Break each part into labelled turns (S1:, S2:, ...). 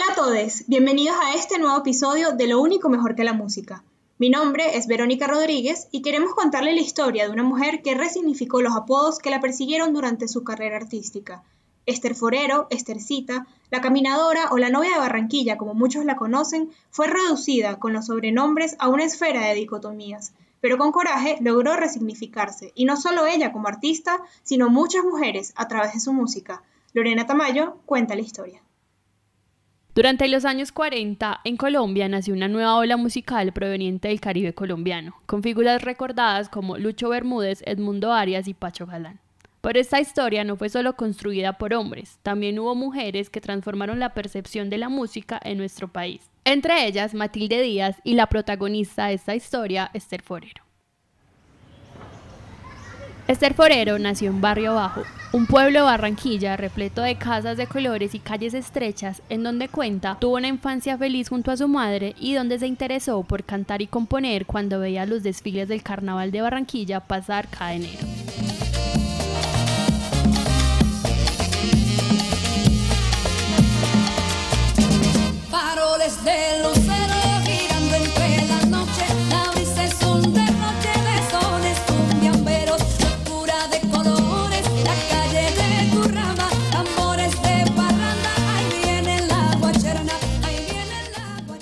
S1: Hola a todos, bienvenidos a este nuevo episodio de Lo único mejor que la música. Mi nombre es Verónica Rodríguez y queremos contarle la historia de una mujer que resignificó los apodos que la persiguieron durante su carrera artística. Esther Forero, Estercita, la caminadora o la novia de Barranquilla, como muchos la conocen, fue reducida con los sobrenombres a una esfera de dicotomías, pero con coraje logró resignificarse, y no solo ella como artista, sino muchas mujeres a través de su música. Lorena Tamayo cuenta la historia.
S2: Durante los años 40, en Colombia nació una nueva ola musical proveniente del Caribe colombiano, con figuras recordadas como Lucho Bermúdez, Edmundo Arias y Pacho Galán. Pero esta historia no fue solo construida por hombres, también hubo mujeres que transformaron la percepción de la música en nuestro país. Entre ellas, Matilde Díaz y la protagonista de esta historia, Esther Forero. Esther Forero nació en Barrio Bajo, un pueblo de Barranquilla repleto de casas de colores y calles estrechas, en donde cuenta tuvo una infancia feliz junto a su madre y donde se interesó por cantar y componer cuando veía los desfiles del Carnaval de Barranquilla pasar cada enero.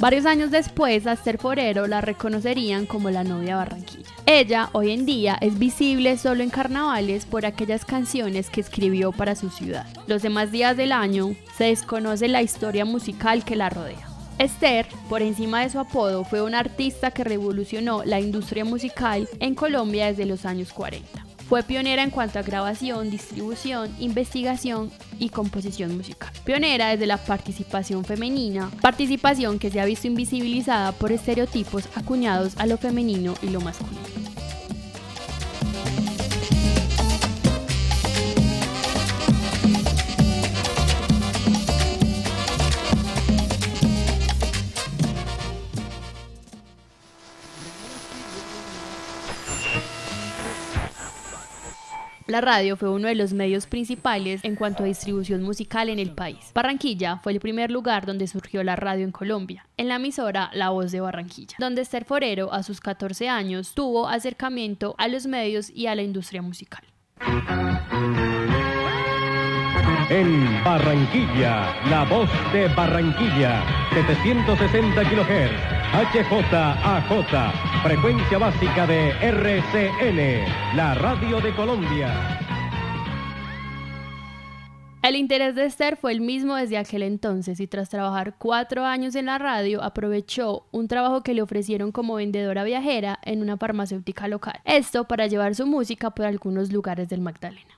S2: Varios años después, a Esther Forero la reconocerían como la novia Barranquilla. Ella, hoy en día, es visible solo en carnavales por aquellas canciones que escribió para su ciudad. Los demás días del año se desconoce la historia musical que la rodea. Esther, por encima de su apodo, fue una artista que revolucionó la industria musical en Colombia desde los años 40. Fue pionera en cuanto a grabación, distribución, investigación y composición musical. Pionera desde la participación femenina, participación que se ha visto invisibilizada por estereotipos acuñados a lo femenino y lo masculino. La radio fue uno de los medios principales en cuanto a distribución musical en el país. Barranquilla fue el primer lugar donde surgió la radio en Colombia, en la emisora La Voz de Barranquilla, donde Esther Forero a sus 14 años tuvo acercamiento a los medios y a la industria musical.
S3: En Barranquilla, La Voz de Barranquilla, 760 kHz HJAJ, frecuencia básica de RCN, la radio de Colombia.
S2: El interés de Esther fue el mismo desde aquel entonces y tras trabajar cuatro años en la radio aprovechó un trabajo que le ofrecieron como vendedora viajera en una farmacéutica local. Esto para llevar su música por algunos lugares del Magdalena.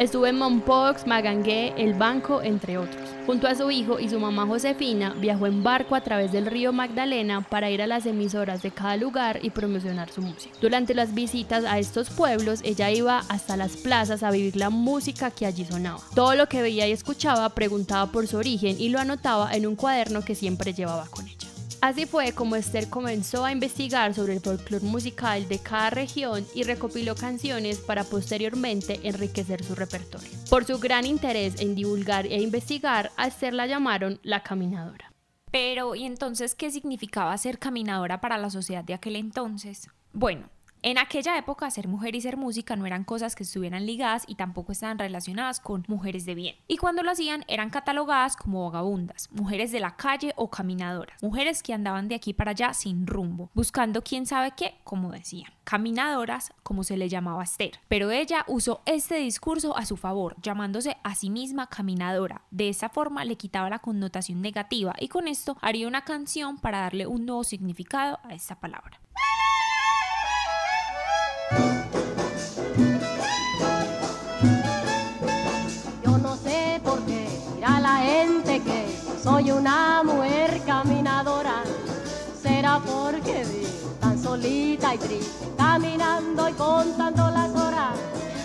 S2: Estuvo en Mompox, Magangué, El Banco, entre otros. Junto a su hijo y su mamá Josefina, viajó en barco a través del río Magdalena para ir a las emisoras de cada lugar y promocionar su música. Durante las visitas a estos pueblos, ella iba hasta las plazas a vivir la música que allí sonaba. Todo lo que veía y escuchaba preguntaba por su origen y lo anotaba en un cuaderno que siempre llevaba con ella. Así fue como Esther comenzó a investigar sobre el folclore musical de cada región y recopiló canciones para posteriormente enriquecer su repertorio. Por su gran interés en divulgar e investigar, a Esther la llamaron la caminadora.
S4: Pero, ¿y entonces qué significaba ser caminadora para la sociedad de aquel entonces? Bueno, en aquella época, ser mujer y ser música no eran cosas que estuvieran ligadas y tampoco estaban relacionadas con mujeres de bien. Y cuando lo hacían, eran catalogadas como vagabundas, mujeres de la calle o caminadoras, mujeres que andaban de aquí para allá sin rumbo, buscando quién sabe qué, como decían. Caminadoras, como se le llamaba a Esther. Pero ella usó este discurso a su favor, llamándose a sí misma caminadora. De esa forma le quitaba la connotación negativa y con esto haría una canción para darle un nuevo significado a esta palabra.
S5: Soy una mujer caminadora. Será porque vi tan solita y triste, caminando y contando las horas.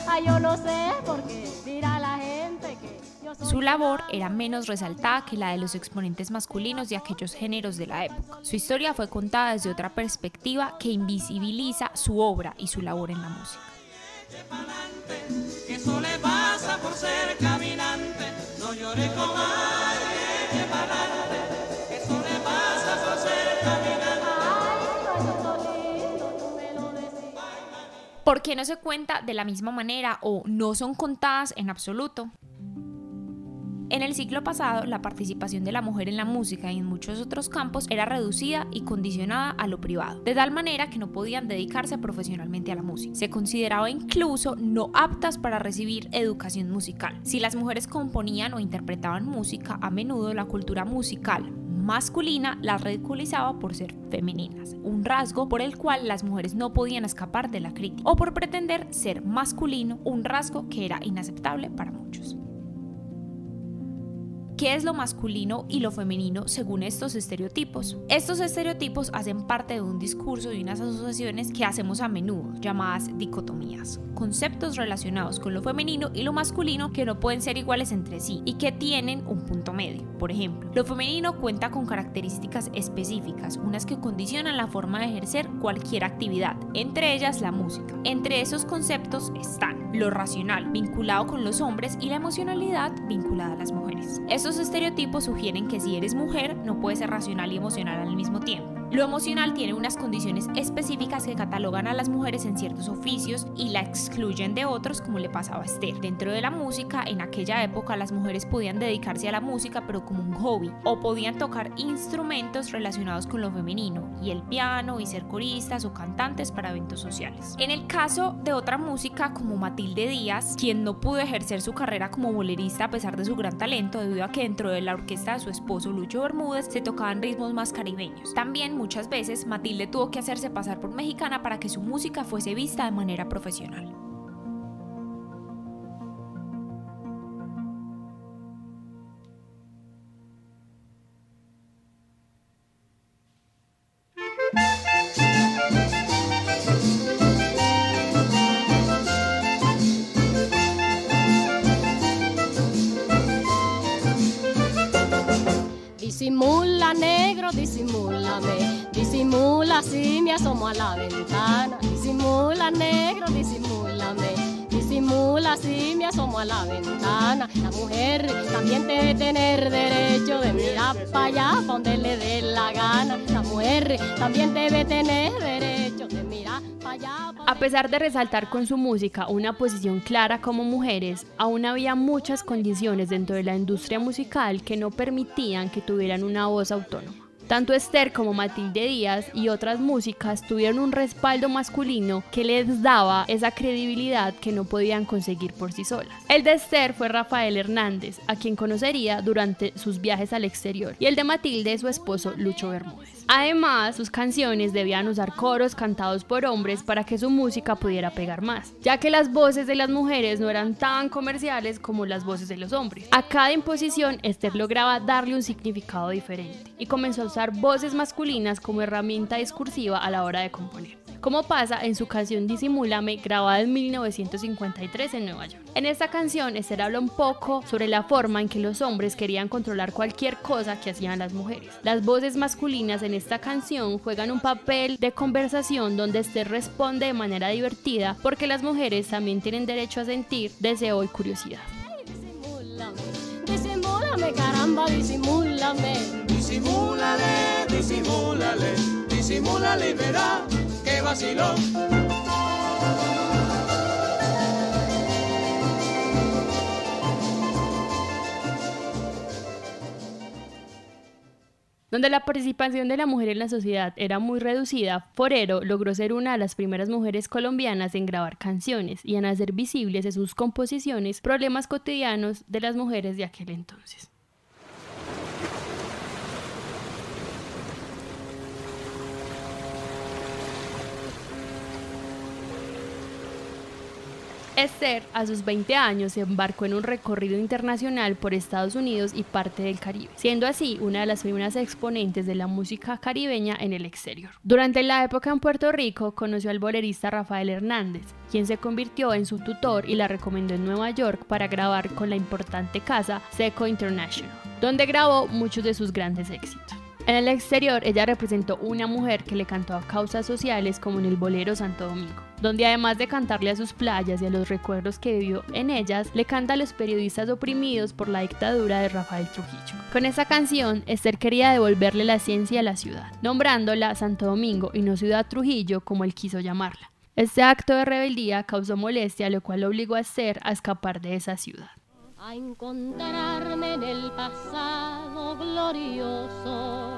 S5: Ay, yo no sé por qué dirá la gente que
S4: Su labor era menos resaltada que la de los exponentes masculinos de aquellos géneros de la época. Su historia fue contada desde otra perspectiva que invisibiliza su obra y su labor en la música. ¿Por qué no se cuenta de la misma manera o no son contadas en absoluto? En el siglo pasado, la participación de la mujer en la música y en muchos otros campos era reducida y condicionada a lo privado, de tal manera que no podían dedicarse profesionalmente a la música. Se consideraba incluso no aptas para recibir educación musical. Si las mujeres componían o interpretaban música, a menudo la cultura musical masculina las ridiculizaba por ser femeninas, un rasgo por el cual las mujeres no podían escapar de la crítica, o por pretender ser masculino, un rasgo que era inaceptable para muchos. ¿Qué es lo masculino y lo femenino según estos estereotipos? Estos estereotipos hacen parte de un discurso y unas asociaciones que hacemos a menudo, llamadas dicotomías, conceptos relacionados con lo femenino y lo masculino que no pueden ser iguales entre sí y que tienen un punto medio. Por ejemplo, lo femenino cuenta con características específicas, unas que condicionan la forma de ejercer cualquier actividad, entre ellas la música. Entre esos conceptos están lo racional, vinculado con los hombres, y la emocionalidad, vinculada a las mujeres. Estos estereotipos sugieren que si eres mujer, no puedes ser racional y emocional al mismo tiempo. Lo emocional tiene unas condiciones específicas que catalogan a las mujeres en ciertos oficios y la excluyen de otros como le pasaba a Esther. Dentro de la música, en aquella época las mujeres podían dedicarse a la música pero como un hobby o podían tocar instrumentos relacionados con lo femenino y el piano y ser coristas o cantantes para eventos sociales. En el caso de otra música como Matilde Díaz, quien no pudo ejercer su carrera como bolerista a pesar de su gran talento debido a que dentro de la orquesta de su esposo Lucho Bermúdez se tocaban ritmos más caribeños. También muchas veces Matilde tuvo que hacerse pasar por mexicana para que su música fuese vista de manera profesional.
S5: Si me asomo a la ventana. Disimula, negro, disimúlame. Disimula si me asomo a la ventana. La mujer también debe tener derecho de mirar para allá, pa' donde le dé la gana. La mujer también debe tener derecho de mirar para allá.
S2: A pesar de resaltar con su música una posición clara como mujeres, aún había muchas condiciones dentro de la industria musical que no permitían que tuvieran una voz autónoma. Tanto Esther como Matilde Díaz y otras músicas tuvieron un respaldo masculino que les daba esa credibilidad que no podían conseguir por sí solas. El de Esther fue Rafael Hernández, a quien conocería durante sus viajes al exterior, y el de Matilde su esposo Lucho Bermúdez. Además, sus canciones debían usar coros cantados por hombres para que su música pudiera pegar más, ya que las voces de las mujeres no eran tan comerciales como las voces de los hombres. A cada imposición, Esther lograba darle un significado diferente y comenzó a usar voces masculinas como herramienta discursiva a la hora de componer como pasa en su canción Disimúlame, grabada en 1953 en Nueva York. En esta canción, Esther habla un poco sobre la forma en que los hombres querían controlar cualquier cosa que hacían las mujeres. Las voces masculinas en esta canción juegan un papel de conversación donde Esther responde de manera divertida porque las mujeres también tienen derecho a sentir deseo y curiosidad.
S5: Disimúlame, disimúlame, caramba, disimúlame.
S6: Disimúlale, disimúlale, disimúlale verá que vacilón.
S2: Donde la participación de la mujer en la sociedad era muy reducida, Forero logró ser una de las primeras mujeres colombianas en grabar canciones y en hacer visibles en sus composiciones problemas cotidianos de las mujeres de aquel entonces. Esther, a sus 20 años, se embarcó en un recorrido internacional por Estados Unidos y parte del Caribe, siendo así una de las primeras exponentes de la música caribeña en el exterior. Durante la época en Puerto Rico, conoció al bolerista Rafael Hernández, quien se convirtió en su tutor y la recomendó en Nueva York para grabar con la importante casa Seco International, donde grabó muchos de sus grandes éxitos. En el exterior, ella representó una mujer que le cantó a causas sociales como en el bolero Santo Domingo, donde además de cantarle a sus playas y a los recuerdos que vivió en ellas, le canta a los periodistas oprimidos por la dictadura de Rafael Trujillo. Con esa canción, Esther quería devolverle la ciencia a la ciudad, nombrándola Santo Domingo y no Ciudad Trujillo como él quiso llamarla. Este acto de rebeldía causó molestia, lo cual obligó a Esther a escapar de esa ciudad
S5: a encontrarme en el pasado glorioso.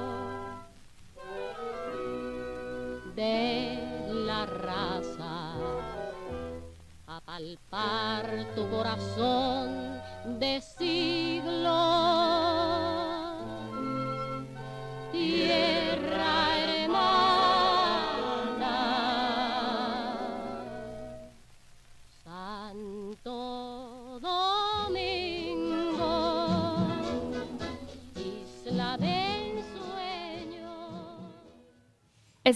S5: De la raza, a palpar tu corazón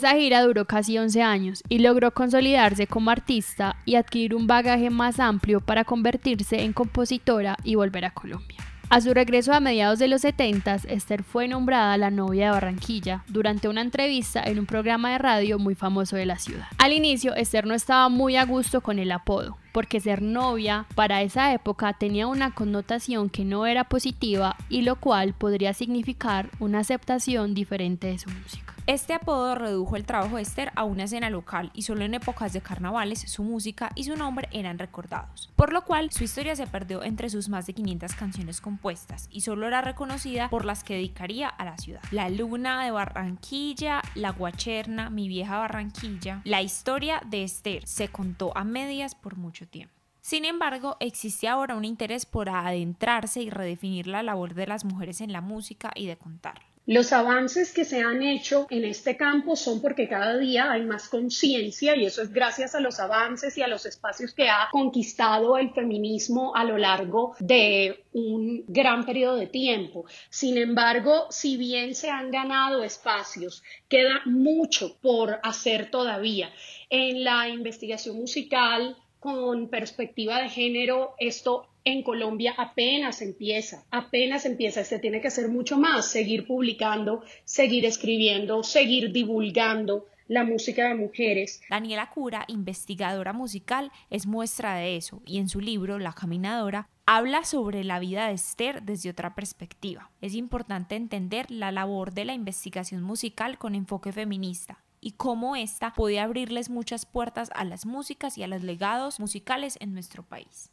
S2: Esa gira duró casi 11 años y logró consolidarse como artista y adquirir un bagaje más amplio para convertirse en compositora y volver a Colombia. A su regreso a mediados de los 70, Esther fue nombrada la novia de Barranquilla durante una entrevista en un programa de radio muy famoso de la ciudad. Al inicio, Esther no estaba muy a gusto con el apodo, porque ser novia para esa época tenía una connotación que no era positiva y lo cual podría significar una aceptación diferente de su música.
S4: Este apodo redujo el trabajo de Esther a una escena local y solo en épocas de carnavales su música y su nombre eran recordados, por lo cual su historia se perdió entre sus más de 500 canciones compuestas y solo era reconocida por las que dedicaría a la ciudad. La Luna de Barranquilla, La Guacherna, Mi vieja Barranquilla. La historia de Esther se contó a medias por mucho tiempo. Sin embargo, existe ahora un interés por adentrarse y redefinir la labor de las mujeres en la música y de contarla.
S7: Los avances que se han hecho en este campo son porque cada día hay más conciencia y eso es gracias a los avances y a los espacios que ha conquistado el feminismo a lo largo de un gran periodo de tiempo. Sin embargo, si bien se han ganado espacios, queda mucho por hacer todavía. En la investigación musical, con perspectiva de género, esto en Colombia apenas empieza, apenas empieza, se tiene que hacer mucho más, seguir publicando, seguir escribiendo, seguir divulgando la música de mujeres.
S4: Daniela Cura, investigadora musical, es muestra de eso y en su libro La Caminadora habla sobre la vida de Esther desde otra perspectiva. Es importante entender la labor de la investigación musical con enfoque feminista y cómo ésta puede abrirles muchas puertas a las músicas y a los legados musicales en nuestro país.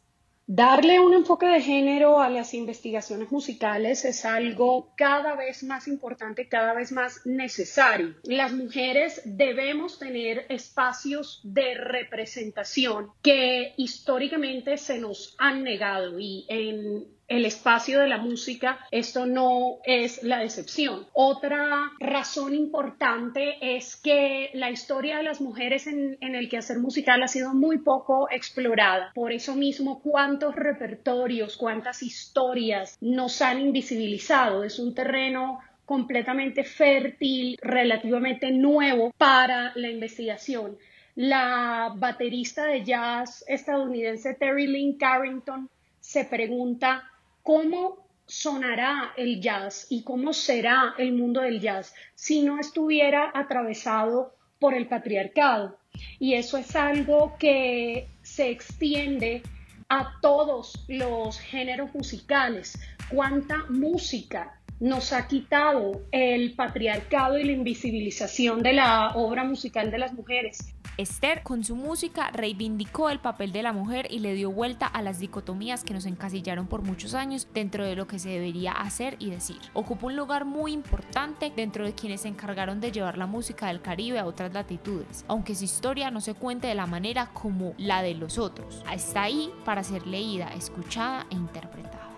S7: Darle un enfoque de género a las investigaciones musicales es algo cada vez más importante, cada vez más necesario. Las mujeres debemos tener espacios de representación que históricamente se nos han negado y en el espacio de la música, esto no es la excepción. Otra razón importante es que la historia de las mujeres en, en, el quehacer musical ha sido muy poco explorada. Por eso mismo, cuántos repertorios, cuántas historias nos han invisibilizado. Es un terreno completamente fértil, relativamente nuevo para la investigación. La baterista de jazz estadounidense Terry Lynn Carrington se pregunta cómo sonará el jazz y cómo será el mundo del jazz si no estuviera atravesado por el patriarcado. Y eso es algo que se extiende a todos los géneros musicales. ¿Cuánta música nos ha quitado el patriarcado y la invisibilización de la obra musical de las mujeres?
S4: Esther, con su música, reivindicó el papel de la mujer y le dio vuelta a las dicotomías que nos encasillaron por muchos años dentro de lo que se debería hacer y decir. Ocupa un lugar muy importante dentro de quienes se encargaron de llevar la música del Caribe a otras latitudes, aunque su historia no se cuente de la manera como la de los otros. Está ahí para ser leída, escuchada e interpretada.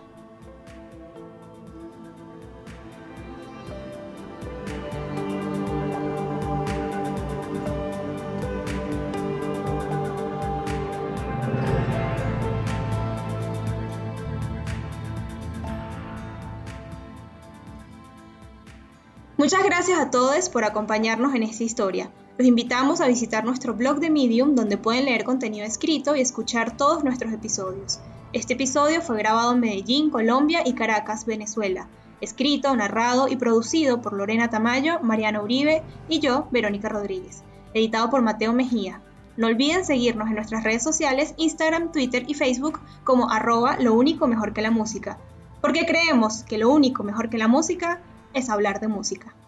S1: Muchas gracias a todos por acompañarnos en esta historia. Los invitamos a visitar nuestro blog de Medium donde pueden leer contenido escrito y escuchar todos nuestros episodios. Este episodio fue grabado en Medellín, Colombia y Caracas, Venezuela. Escrito, narrado y producido por Lorena Tamayo, Mariana Uribe y yo, Verónica Rodríguez. Editado por Mateo Mejía. No olviden seguirnos en nuestras redes sociales, Instagram, Twitter y Facebook como arroba lo único mejor que la música. Porque creemos que lo único mejor que la música es hablar de música.